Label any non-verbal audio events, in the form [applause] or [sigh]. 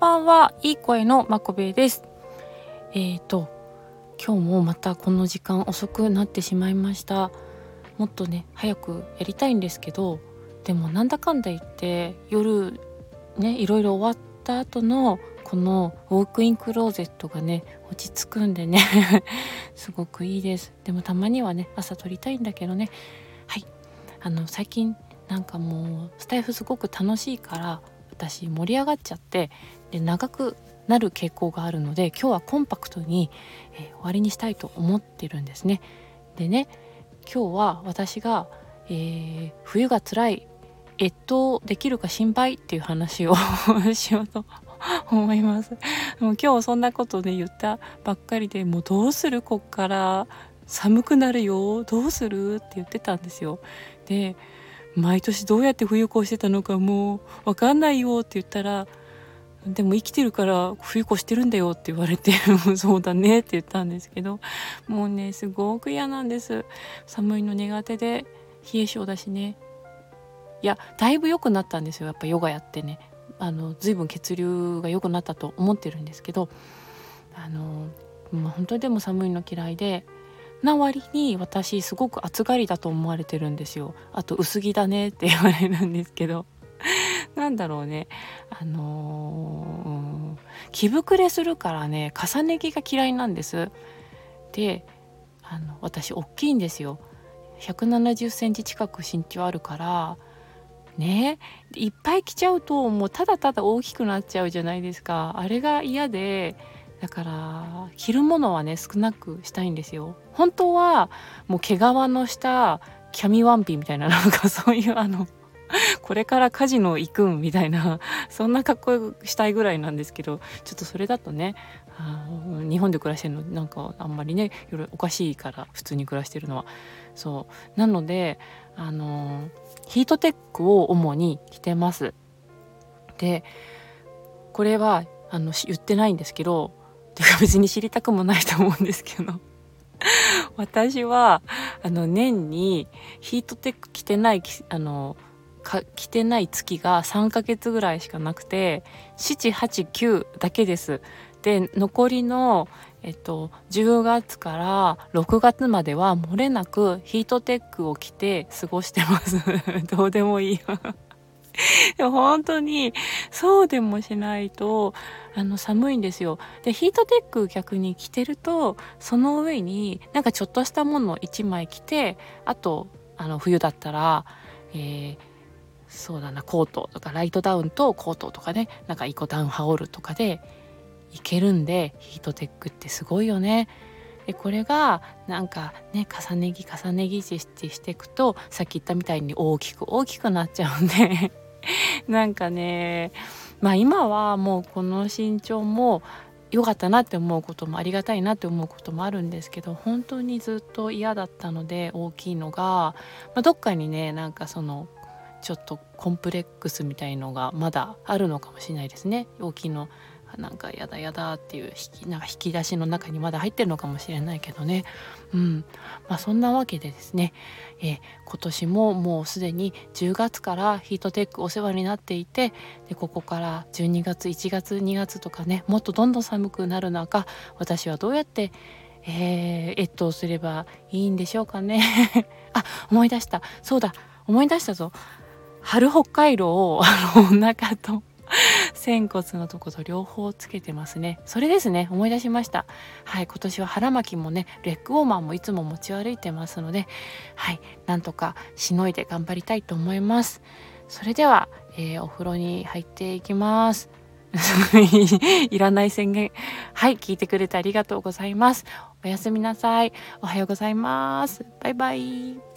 ばんは、いい声のまこべです。えーと、今日もまたこの時間遅くなってしまいました。もっとね、早くやりたいんですけど、でもなんだかんだ言って夜ね、いろいろ終わった後のこのウォークインクローゼットがね、落ち着くんでね [laughs] すごくいいです。でもたまにはね、朝撮りたいんだけどね。はい。あの、最近なんかもうスタイフすごく楽しいから私盛り上がっちゃってで長くなる傾向があるので今日はコンパクトに、えー、終わりにしたいと思ってるんですね。でね今日は私が、えー、冬が辛い越冬できるか心配っていう話を [laughs] しようと思います。もう今日そんなことで言ったばっかりでもうどうする？こっから寒くなるよどうする？って言ってたんですよ。で毎年どうやって冬越してたのかもう分かんないよって言ったらでも生きてるから冬越してるんだよって言われて [laughs] そうだねって言ったんですけどもうねすごく嫌なんです。寒いの苦手で冷え性だしね。いやだいぶ良くなったんですよ。やっぱヨガやってね。あの随分血流が良くなったと思ってるんですけどあの、まあ、本当にでも寒いの嫌いでな割に私すごく暑がりだと思われてるんですよ。あと薄着だねって言われるんですけど。[laughs] なんだろうね。あのー、着膨れするからね重ね着が嫌いなんです。であの私大きいんですよ。170センチ近く身長あるからねいっぱい着ちゃうともうただただ大きくなっちゃうじゃないですか。あれが嫌でだから着るものはね少なくしたいんですよ。本当はもう毛皮のしたキャミワンピみたいななんかそういうあの [laughs] これからカジノ行くんみたいなそんな格好したいぐらいなんですけどちょっとそれだとね日本で暮らしてるのなんかあんまりねおかしいから普通に暮らしてるのは。そう。なのであのヒートテックを主に着てます。でこれはあの言ってないんですけどてか別に知りたくもないと思うんですけど [laughs] 私はあの年にヒートテック着てないあの着てない月が3ヶ月ぐらいしかなくて789だけです。で残りの、えっと、10月から6月までは漏れなくヒートテックを着て過ごしてます。[laughs] どうでもいい [laughs] でも本当にそうでもしないとあの寒いんですよ。でヒートテック逆に着てるとその上になんかちょっとしたものを1枚着てあとあの冬だったら、えー、そうだなコートとかライトダウンとコートとかねなんかイコダウン羽織るとかでいけるんでヒートテックってすごいよね。でこれがなんかね重ね着重ね着してしていくとさっき言ったみたいに大きく大きくなっちゃうんで [laughs] なんかねまあ今はもうこの身長も良かったなって思うこともありがたいなって思うこともあるんですけど本当にずっと嫌だったので大きいのが、まあ、どっかにねなんかそのちょっとコンプレックスみたいのがまだあるのかもしれないですね。大きいのなんかやだやだっていう引きなんか引き出しの中にまだ入ってるのかもしれないけどね。うん。まあそんなわけでですね、え、今年ももうすでに10月からヒートテックお世話になっていてでここから12月1月2月とかねもっとどんどん寒くなる中私はどうやってえー、越冬すればいいんでしょうかね。[laughs] あ思い出した。そうだ。思い出したぞ。春北海道をあのお腹と仙骨のとこと両方つけてますねそれですね思い出しましたはい今年は腹巻きもねレッグウォーマーもいつも持ち歩いてますのではいなんとかしのいで頑張りたいと思いますそれでは、えー、お風呂に入っていきます [laughs] いらない宣言。はい、聞いてくれてありがとうございます。おやすみなさい。おはようございます。バイバイ。